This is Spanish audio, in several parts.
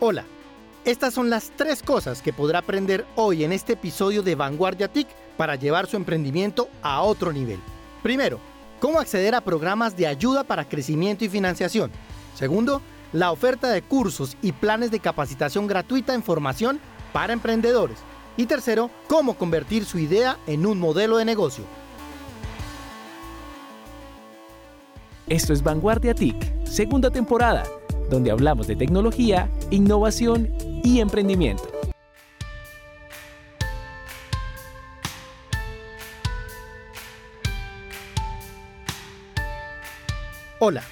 Hola, estas son las tres cosas que podrá aprender hoy en este episodio de Vanguardia TIC para llevar su emprendimiento a otro nivel. Primero, cómo acceder a programas de ayuda para crecimiento y financiación. Segundo, la oferta de cursos y planes de capacitación gratuita en formación para emprendedores. Y tercero, cómo convertir su idea en un modelo de negocio. Esto es Vanguardia TIC, segunda temporada, donde hablamos de tecnología, innovación y emprendimiento. Hola,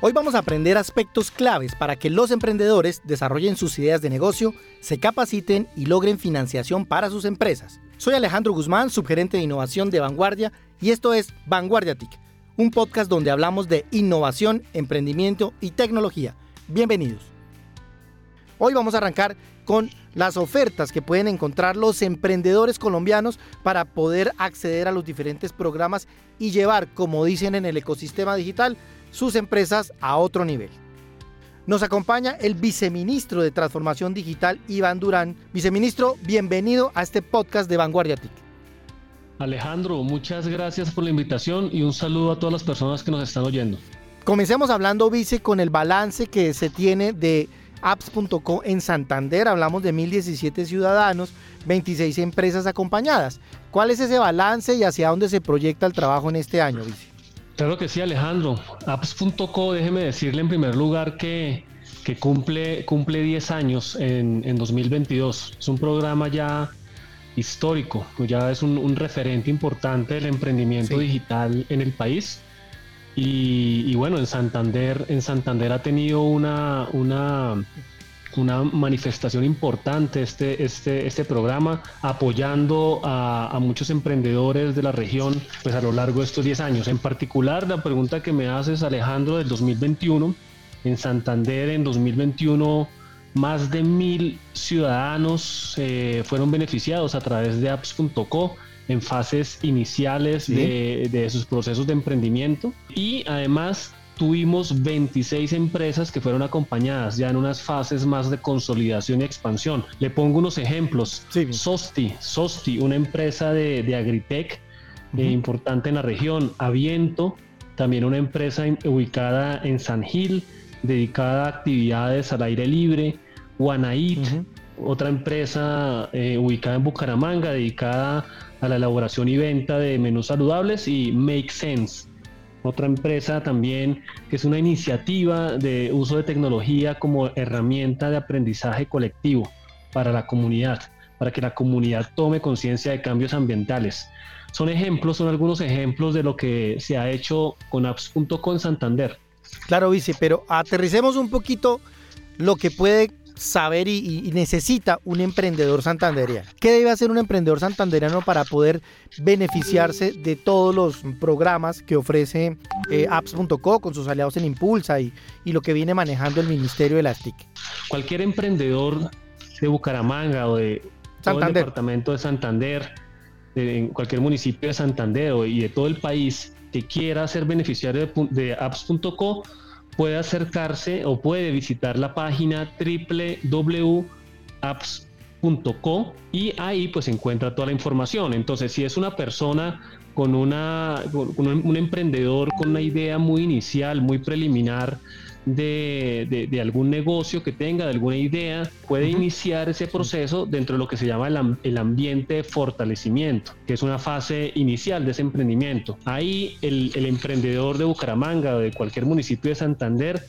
hoy vamos a aprender aspectos claves para que los emprendedores desarrollen sus ideas de negocio, se capaciten y logren financiación para sus empresas. Soy Alejandro Guzmán, subgerente de innovación de Vanguardia, y esto es Vanguardia TIC, un podcast donde hablamos de innovación, emprendimiento y tecnología. Bienvenidos. Hoy vamos a arrancar con las ofertas que pueden encontrar los emprendedores colombianos para poder acceder a los diferentes programas y llevar, como dicen en el ecosistema digital, sus empresas a otro nivel. Nos acompaña el viceministro de Transformación Digital, Iván Durán. Viceministro, bienvenido a este podcast de Vanguardia TIC. Alejandro, muchas gracias por la invitación y un saludo a todas las personas que nos están oyendo. Comencemos hablando, vice, con el balance que se tiene de apps.co en Santander. Hablamos de 1.017 ciudadanos, 26 empresas acompañadas. ¿Cuál es ese balance y hacia dónde se proyecta el trabajo en este año, vice? Claro que sí, Alejandro. Apps.co, déjeme decirle en primer lugar que, que cumple, cumple 10 años en, en 2022. Es un programa ya histórico, ya es un, referente importante del emprendimiento digital en el país. Y, bueno, en Santander, en Santander ha tenido una, una, manifestación importante este, este, este programa, apoyando a, a, muchos emprendedores de la región pues a lo largo de estos 10 años. En particular, la pregunta que me haces, Alejandro, del 2021, en Santander en 2021 más de mil ciudadanos eh, fueron beneficiados a través de apps.co en fases iniciales de, sus procesos de emprendimiento y además tuvimos 26 empresas que fueron acompañadas ya en unas fases más de consolidación y expansión. Le pongo unos ejemplos. Sosti, Sosti, una empresa de, Agritech eh, importante en la región. Aviento, también una empresa ubicada en San Gil, dedicada a actividades al aire libre. Wanait, otra empresa eh, ubicada en Bucaramanga, dedicada a la elaboración y venta de menús saludables, y Make Sense, otra empresa también que es una iniciativa de uso de tecnología como herramienta de aprendizaje colectivo para la comunidad, para que la comunidad tome conciencia de cambios ambientales. Son ejemplos, son algunos ejemplos de lo que se ha hecho con en Santander. Claro, Vice, pero aterricemos un poquito lo que puede saber y, necesita un emprendedor santanderiano? ¿Qué debe hacer un emprendedor santanderiano para poder beneficiarse de todos los programas que ofrece eh, apps.co con sus aliados en Impulsa y, lo que viene manejando el Ministerio de las TIC? Cualquier emprendedor de Bucaramanga o de todo el departamento de Santander, en cualquier municipio de Santander y de todo el país que quiera ser beneficiario de, de apps.co puede acercarse o puede visitar la página www.apps.co y ahí pues encuentra toda la información. Entonces, si es una persona con, una, un emprendedor con una idea muy inicial, muy preliminar, de, algún negocio que tenga, de alguna idea, puede iniciar ese proceso dentro de lo que se llama el, ambiente de fortalecimiento, que es una fase inicial de ese emprendimiento. Ahí el, el emprendedor de Bucaramanga o de cualquier municipio de Santander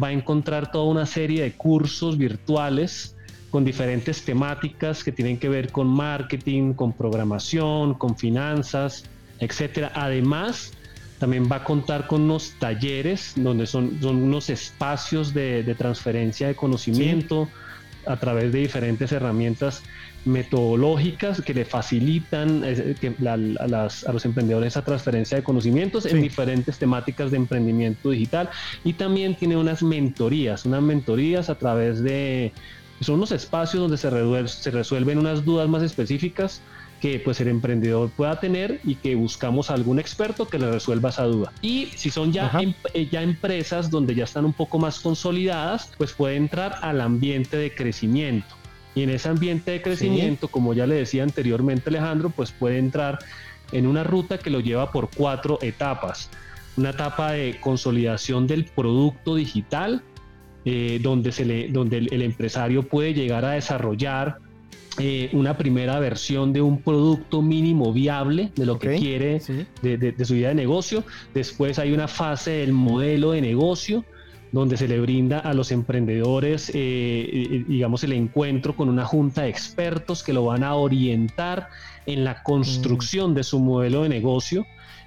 va a encontrar toda una serie de cursos virtuales con diferentes temáticas que tienen que ver con marketing, con programación, con finanzas, etcétera. Además, también va a contar con unos talleres donde son, son unos espacios de, transferencia de conocimiento a través de diferentes herramientas metodológicas que le facilitan eh, a, los emprendedores esa transferencia de conocimientos en diferentes temáticas de emprendimiento digital. Y también tiene unas mentorías, unas mentorías a través de, son unos espacios donde se, se resuelven unas dudas más específicas que pues el emprendedor pueda tener y que buscamos algún experto que le resuelva esa duda. Y si son ya, em, eh, ya empresas donde ya están un poco más consolidadas, pues puede entrar al ambiente de crecimiento. Y en ese ambiente de crecimiento, como ya le decía anteriormente Alejandro, pues puede entrar en una ruta que lo lleva por cuatro etapas. Una etapa de consolidación del producto digital, eh, donde, se le, donde el, empresario puede llegar a desarrollar eh, una primera versión de un producto mínimo viable de lo que quiere de, su idea de negocio. Después hay una fase del modelo de negocio donde se le brinda a los emprendedores, eh, digamos, el encuentro con una junta de expertos que lo van a orientar en la construcción mm. de su modelo de negocio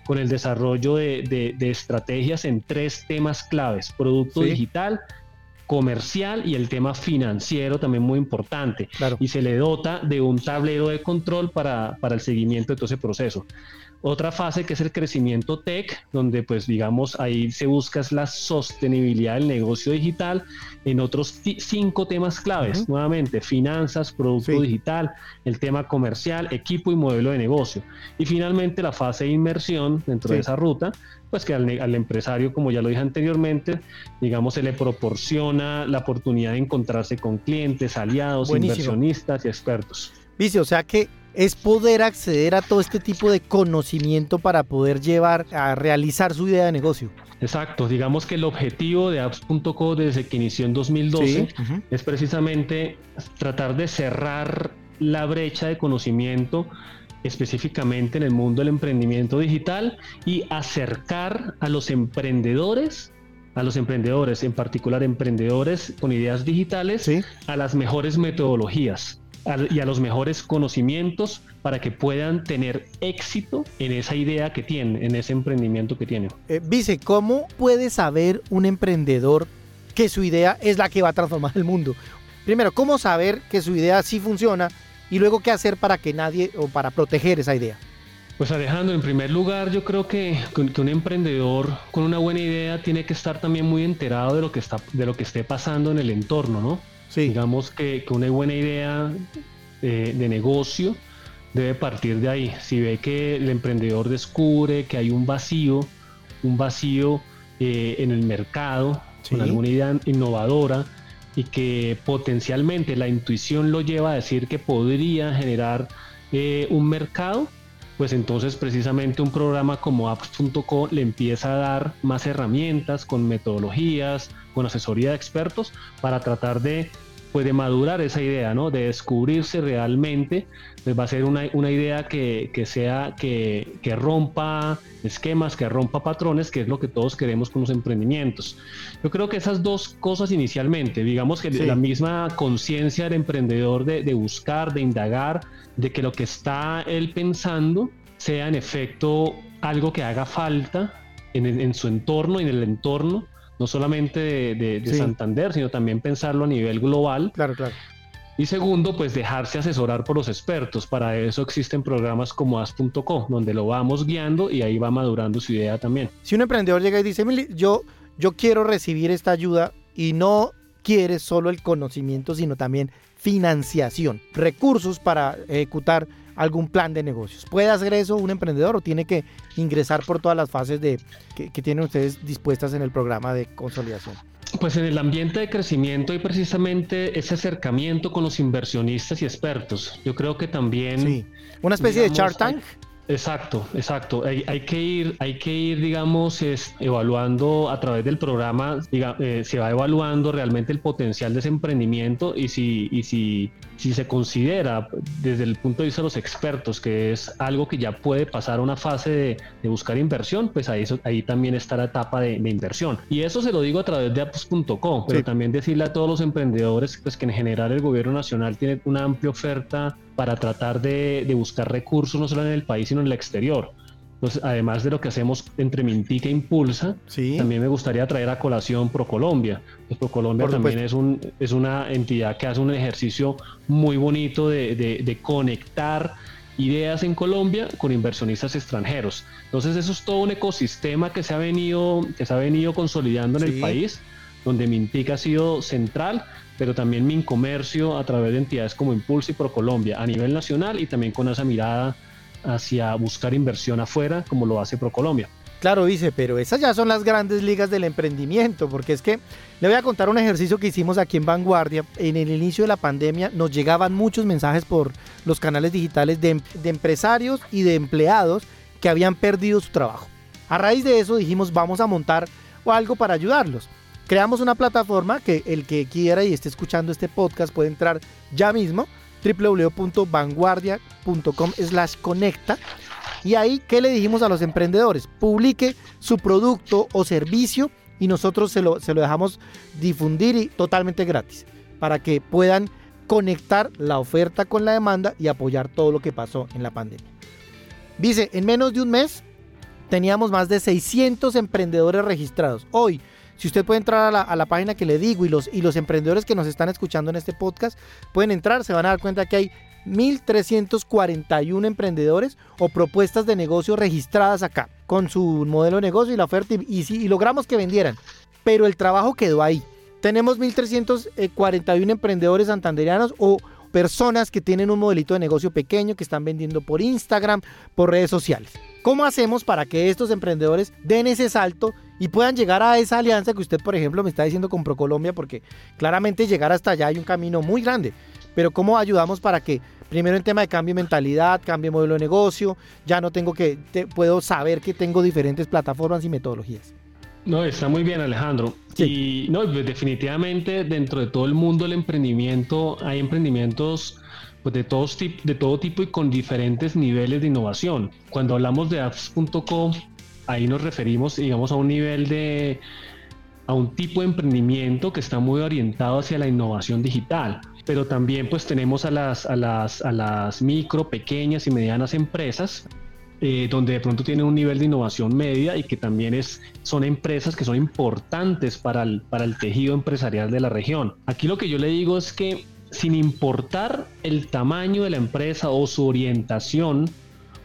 con el desarrollo de, estrategias en tres temas claves, producto digital, comercial y el tema financiero también muy importante. Y se le dota de un tablero de control para, para el seguimiento de todo ese proceso. Otra fase que es el crecimiento tech, donde pues digamos ahí se busca es la sostenibilidad del negocio digital en otros cinco temas claves, nuevamente finanzas, producto digital, el tema comercial, equipo y modelo de negocio. Y finalmente la fase de inmersión dentro de esa ruta, pues que al, al, empresario, como ya lo dije anteriormente, digamos se le proporciona la oportunidad de encontrarse con clientes, aliados, inversionistas y expertos. Vice, o sea que es poder acceder a todo este tipo de conocimiento para poder llevar a realizar su idea de negocio. Exacto, digamos que el objetivo de apps.co desde que inició en 2012 es precisamente tratar de cerrar la brecha de conocimiento específicamente en el mundo del emprendimiento digital y acercar a los emprendedores a los emprendedores, en particular emprendedores con ideas digitales, a las mejores metodologías y a los mejores conocimientos para que puedan tener éxito en esa idea que tienen, en ese emprendimiento que tienen. Eh, Vice, ¿cómo puede saber un emprendedor que su idea es la que va a transformar el mundo? Primero, ¿cómo saber que su idea sí funciona? Y luego, ¿qué hacer para que nadie o para proteger esa idea? Pues Alejandro, en primer lugar, yo creo que, que, un emprendedor con una buena idea tiene que estar también muy enterado de lo que está, de lo que esté pasando en el entorno, ¿no? Digamos que, una buena idea eh, de, negocio debe partir de ahí. Si ve que el emprendedor descubre que hay un vacío, un vacío eh, en el mercado, con alguna idea innovadora, y que potencialmente la intuición lo lleva a decir que podría generar eh, un mercado, pues entonces precisamente un programa como apps.co le empieza a dar más herramientas con metodologías, con asesoría de expertos para tratar de puede madurar esa idea, ¿no? De descubrirse realmente, pues va a ser una, idea que, sea, que, rompa esquemas, que rompa patrones, que es lo que todos queremos con los emprendimientos. Yo creo que esas dos cosas inicialmente, digamos que la misma conciencia del emprendedor de, de buscar, de indagar, de que lo que está él pensando sea en efecto algo que haga falta en, en su entorno y en el entorno no solamente de, Santander, sino también pensarlo a nivel global. Claro, claro. Y segundo, pues dejarse asesorar por los expertos. Para eso existen programas como as.co, donde lo vamos guiando y ahí va madurando su idea también. Si un emprendedor llega y dice, yo, yo quiero recibir esta ayuda y no quiere solo el conocimiento, sino también financiación, recursos para ejecutar algún plan de negocios. ¿Puede hacer eso un emprendedor o tiene que ingresar por todas las fases de, que, tienen ustedes dispuestas en el programa de consolidación? Pues en el ambiente de crecimiento y precisamente ese acercamiento con los inversionistas y expertos. Yo creo que también... Sí. Una especie de Shark Tank. Exacto, exacto. Hay, que ir, hay que ir, digamos, es, evaluando a través del programa, eh, se va evaluando realmente el potencial de ese emprendimiento y si, y si, si se considera desde el punto de vista de los expertos que es algo que ya puede pasar a una fase de, buscar inversión, pues ahí, ahí también está la etapa de, inversión. Y eso se lo digo a través de apps.com, pero también decirle a todos los emprendedores pues que en general el gobierno nacional tiene una amplia oferta para tratar de, buscar recursos no solo en el país, sino en el exterior. Entonces, además de lo que hacemos entre Mintica e Impulsa, también me gustaría traer a colación ProColombia. Pues ProColombia también es, un, es una entidad que hace un ejercicio muy bonito de, de, conectar ideas en Colombia con inversionistas extranjeros. Entonces, eso es todo un ecosistema que se ha venido, que se ha venido consolidando en el país donde Mintic ha sido central, pero también Mincomercio a través de entidades como Impulso y ProColombia a nivel nacional y también con esa mirada hacia buscar inversión afuera como lo hace ProColombia. Claro, dice, pero esas ya son las grandes ligas del emprendimiento, porque es que le voy a contar un ejercicio que hicimos aquí en Vanguardia. En el inicio de la pandemia nos llegaban muchos mensajes por los canales digitales de, de empresarios y de empleados que habían perdido su trabajo. A raíz de eso dijimos, vamos a montar algo para ayudarlos. Creamos una plataforma que el que quiera y esté escuchando este podcast puede entrar ya mismo www.vanguardia.com slash conecta y ahí, ¿qué le dijimos a los emprendedores? Publique su producto o servicio y nosotros se lo, se lo dejamos difundir y totalmente gratis para que puedan conectar la oferta con la demanda y apoyar todo lo que pasó en la pandemia. Dice, en menos de un mes teníamos más de 600 emprendedores registrados. Hoy, si usted puede entrar a la, página que le digo y los, y los emprendedores que nos están escuchando en este podcast pueden entrar, se van a dar cuenta que hay 1.341 emprendedores o propuestas de negocio registradas acá con su modelo de negocio y la oferta y, y, y logramos que vendieran. Pero el trabajo quedó ahí. Tenemos 1.341 emprendedores santanderianos o personas que tienen un modelito de negocio pequeño que están vendiendo por Instagram, por redes sociales. ¿Cómo hacemos para que estos emprendedores den ese salto y puedan llegar a esa alianza que usted, por ejemplo, me está diciendo con ProColombia? Porque claramente llegar hasta allá hay un camino muy grande. Pero ¿cómo ayudamos para que primero en tema de cambio de mentalidad, cambio de modelo de negocio, ya no tengo que, te, puedo saber que tengo diferentes plataformas y metodologías? No, está muy bien Alejandro. Sí. Y no, pues definitivamente dentro de todo el mundo del emprendimiento hay emprendimientos pues de, todos de todo tipo y con diferentes niveles de innovación. Cuando hablamos de apps.com, ahí nos referimos, digamos, a un nivel de, a un tipo de emprendimiento que está muy orientado hacia la innovación digital. Pero también pues tenemos a las, a las, a las micro, pequeñas y medianas empresas eh, donde de pronto tienen un nivel de innovación media y que también es, son empresas que son importantes para el, para el tejido empresarial de la región. Aquí lo que yo le digo es que sin importar el tamaño de la empresa o su orientación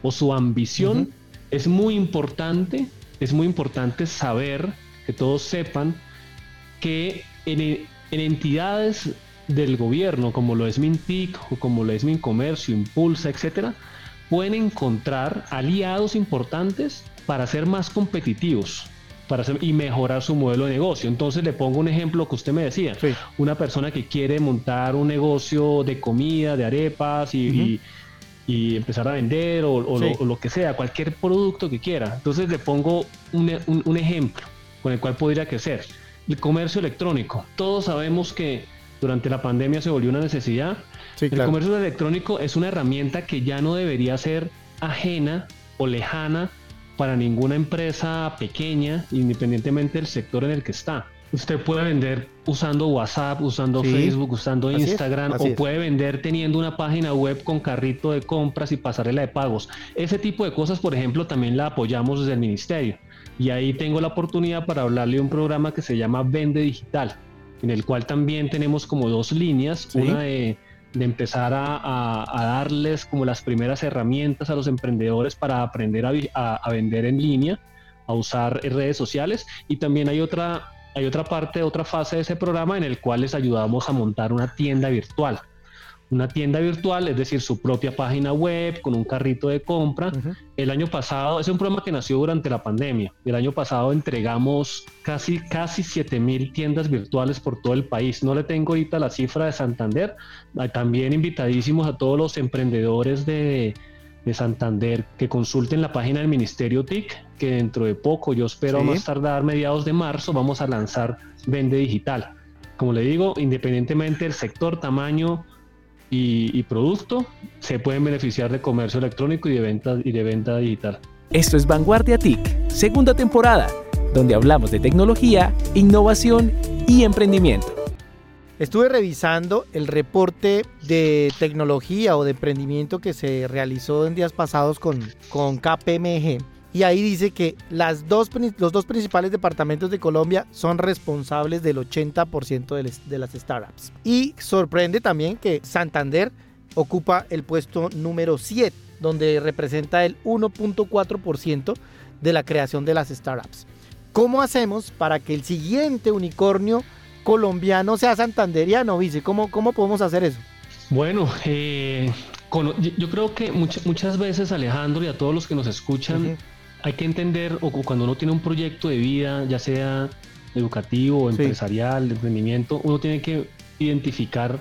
o su ambición. Es muy importante, es muy importante saber, que todos sepan, que en, en entidades del gobierno, como lo es Mintic o como lo es Mincomercio, Impulsa, etcétera, pueden encontrar aliados importantes para ser más competitivos para hacer, y mejorar su modelo de negocio. Entonces le pongo un ejemplo que usted me decía, sí. una persona que quiere montar un negocio de comida, de arepas y, uh -huh. y, y empezar a vender o, o, sí. lo, o, lo, que sea, cualquier producto que quiera. Entonces le pongo un, un, un ejemplo con el cual podría crecer. El comercio electrónico. Todos sabemos que durante la pandemia se volvió una necesidad. Sí, claro. El comercio electrónico es una herramienta que ya no debería ser ajena o lejana para ninguna empresa pequeña, independientemente del sector en el que está. Usted puede vender usando WhatsApp, usando sí. Facebook, usando así Instagram, es, o puede vender teniendo una página web con carrito de compras y pasarela de pagos. Ese tipo de cosas, por ejemplo, también la apoyamos desde el ministerio. Y ahí tengo la oportunidad para hablarle de un programa que se llama Vende Digital, en el cual también tenemos como dos líneas, ¿Sí? una de, de empezar a, a, a, darles como las primeras herramientas a los emprendedores para aprender a, a vender en línea, a usar redes sociales, y también hay otra hay otra parte, otra fase de ese programa en el cual les ayudamos a montar una tienda virtual. Una tienda virtual, es decir, su propia página web con un carrito de compra. Uh -huh. El año pasado, es un programa que nació durante la pandemia. El año pasado entregamos casi, casi 7000 tiendas virtuales por todo el país. No le tengo ahorita la cifra de Santander. También invitadísimos a todos los emprendedores de, de Santander que consulten la página del Ministerio TIC, que dentro de poco, yo espero sí. más tardar mediados de marzo, vamos a lanzar Vende Digital. Como le digo, independientemente del sector, tamaño y, y producto, se pueden beneficiar de comercio electrónico y de venta, y de venta digital. Esto es Vanguardia TIC, segunda temporada, donde hablamos de tecnología, innovación y emprendimiento. Estuve revisando el reporte de tecnología o de emprendimiento que se realizó en días pasados con, con KPMG. Y ahí dice que las dos, los dos principales departamentos de Colombia son responsables del 80% de, las startups. Y sorprende también que Santander ocupa el puesto número 7, donde representa el 1.4% de la creación de las startups. ¿Cómo hacemos para que el siguiente unicornio colombiano sea santanderiano, Vice? ¿Cómo, cómo podemos hacer eso? Bueno, eh, yo creo que muchas veces, Alejandro, y a todos los que nos escuchan, hay que entender, o cuando uno tiene un proyecto de vida, ya sea educativo, empresarial, de emprendimiento, uno tiene que identificar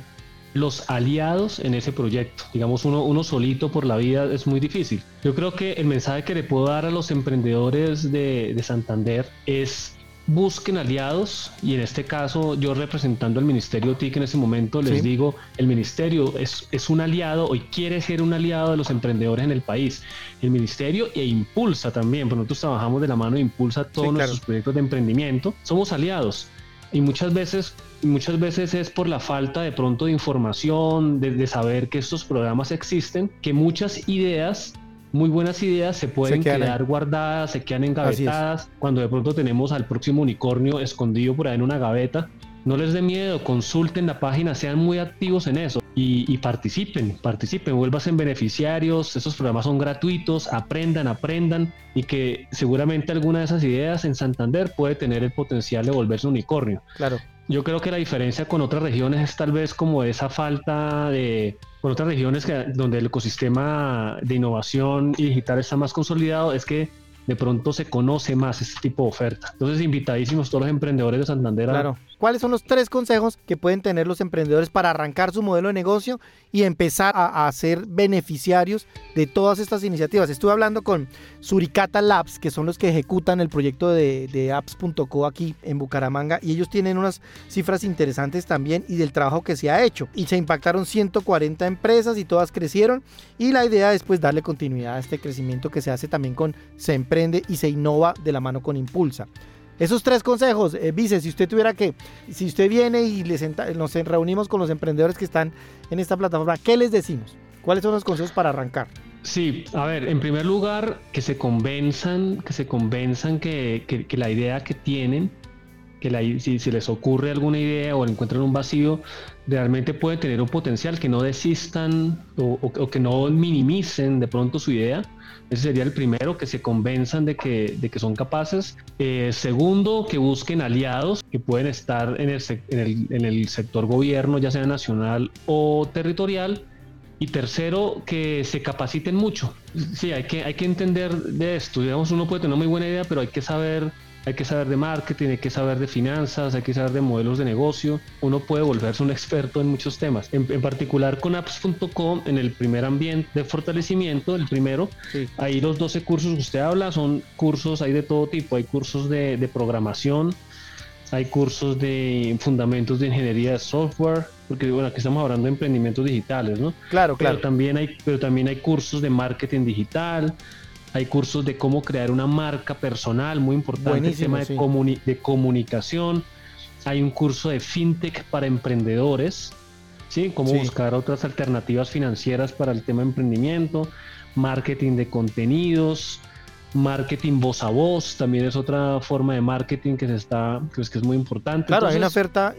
los aliados en ese proyecto. Digamos, uno, uno solito por la vida es muy difícil. Yo creo que el mensaje que le puedo dar a los emprendedores de, de Santander es busquen aliados y en este caso yo representando al Ministerio TIC en ese momento les digo, el Ministerio es, es, un aliado hoy quiere ser un aliado de los emprendedores en el país. El Ministerio e impulsa también, porque nosotros trabajamos de la mano e impulsa todos nuestros proyectos de emprendimiento. Somos aliados y muchas veces muchas veces es por la falta de pronto de información, de, saber que estos programas existen, que muchas ideas muy buenas ideas se pueden quedar guardadas, se quedan engavetadas. Cuando de pronto tenemos al próximo unicornio escondido por ahí en una gaveta, no les dé miedo, consulten la página, sean muy activos en eso y, participen, participen, en beneficiarios, esos programas son gratuitos, aprendan, aprendan y que seguramente alguna de esas ideas en Santander puede tener el potencial de volverse unicornio. Claro. Yo creo que la diferencia con otras regiones es tal vez como esa falta de, con otras regiones que, donde el ecosistema de innovación y digital está más consolidado, es que de pronto se conoce más este tipo de oferta. Entonces, invitadísimos todos los emprendedores de Santander. Claro. ¿Cuáles son los tres consejos que pueden tener los emprendedores para arrancar su modelo de negocio y empezar a, ser beneficiarios de todas estas iniciativas? Estuve hablando con Suricata Labs, que son los que ejecutan el proyecto de, apps.co aquí en Bucaramanga, y ellos tienen unas cifras interesantes también y del trabajo que se ha hecho. Y se impactaron 140 empresas y todas crecieron. Y la idea es pues darle continuidad a este crecimiento que se hace también con Se Emprende y se innova de la mano con Impulsa. Esos tres consejos, eh, Vice, si usted tuviera que, si usted viene y nos reunimos con los emprendedores que están en esta plataforma, ¿qué les decimos? ¿Cuáles son los consejos para arrancar? Sí, a ver, en primer lugar, que se convenzan, que se convenzan que, que, la idea que tienen, que la, si, si, les ocurre alguna idea o encuentran un vacío, realmente puede tener un potencial, que no desistan o, o que no minimicen de pronto su idea, ese sería el primero, que se convenzan de que, de que son capaces. Eh, segundo, que busquen aliados que pueden estar en el, en, el, en el sector gobierno, ya sea nacional o territorial. Y tercero, que se capaciten mucho. Sí, hay que, hay que entender de esto. Digamos, uno puede tener una muy buena idea, pero hay que saber hay que saber de marketing, hay que saber de finanzas, hay que saber de modelos de negocio. Uno puede volverse un experto en muchos temas. En, particular con apps.com, en el primer ambiente de fortalecimiento, el primero, ahí los 12 cursos que usted habla son cursos, hay de todo tipo. Hay cursos de, de programación, hay cursos de fundamentos de ingeniería de software, porque bueno, aquí estamos hablando de emprendimientos digitales, ¿no? Claro, claro. Pero también hay, pero también hay cursos de marketing digital, hay cursos de cómo crear una marca personal, muy importante el tema de, de, comunicación. Hay un curso de fintech para emprendedores, ¿sí? Cómo buscar otras alternativas financieras para el tema de emprendimiento, marketing de contenidos, marketing voz a voz, también es otra forma de marketing que se está, pues, que es muy importante. Claro, hay una oferta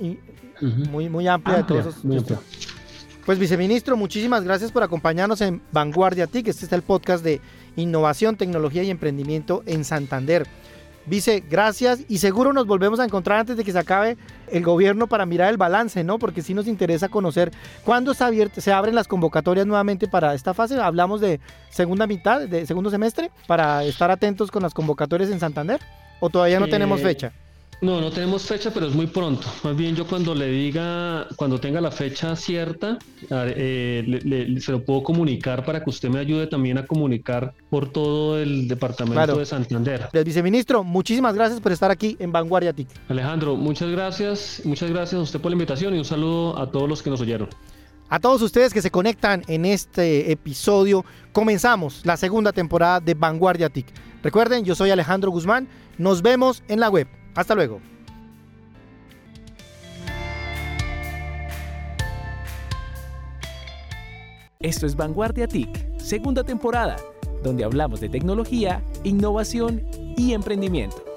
muy, muy amplia, de todos esos. Pues viceministro, muchísimas gracias por acompañarnos en Vanguardia TIC. Este es el podcast de innovación, tecnología y emprendimiento en Santander. Vice, gracias y seguro nos volvemos a encontrar antes de que se acabe el gobierno para mirar el balance, ¿no? Porque sí nos interesa conocer cuándo se, se abren las convocatorias nuevamente para esta fase. Hablamos de segunda mitad, de segundo semestre, para estar atentos con las convocatorias en Santander. ¿O todavía no tenemos eh, fecha? No, no tenemos fecha, pero es muy pronto. Más bien yo cuando le diga, cuando tenga la fecha cierta, eh, se lo puedo comunicar para que usted me ayude también a comunicar por todo el departamento de Santander. El viceministro, muchísimas gracias por estar aquí en Vanguardia TIC. Alejandro, muchas gracias, muchas gracias a usted por la invitación y un saludo a todos los que nos oyeron. A todos ustedes que se conectan en este episodio, comenzamos la segunda temporada de Vanguardia TIC. Recuerden, yo soy Alejandro Guzmán, nos vemos en la web. Hasta luego. Esto es Vanguardia TIC, segunda temporada, donde hablamos de tecnología, innovación y emprendimiento.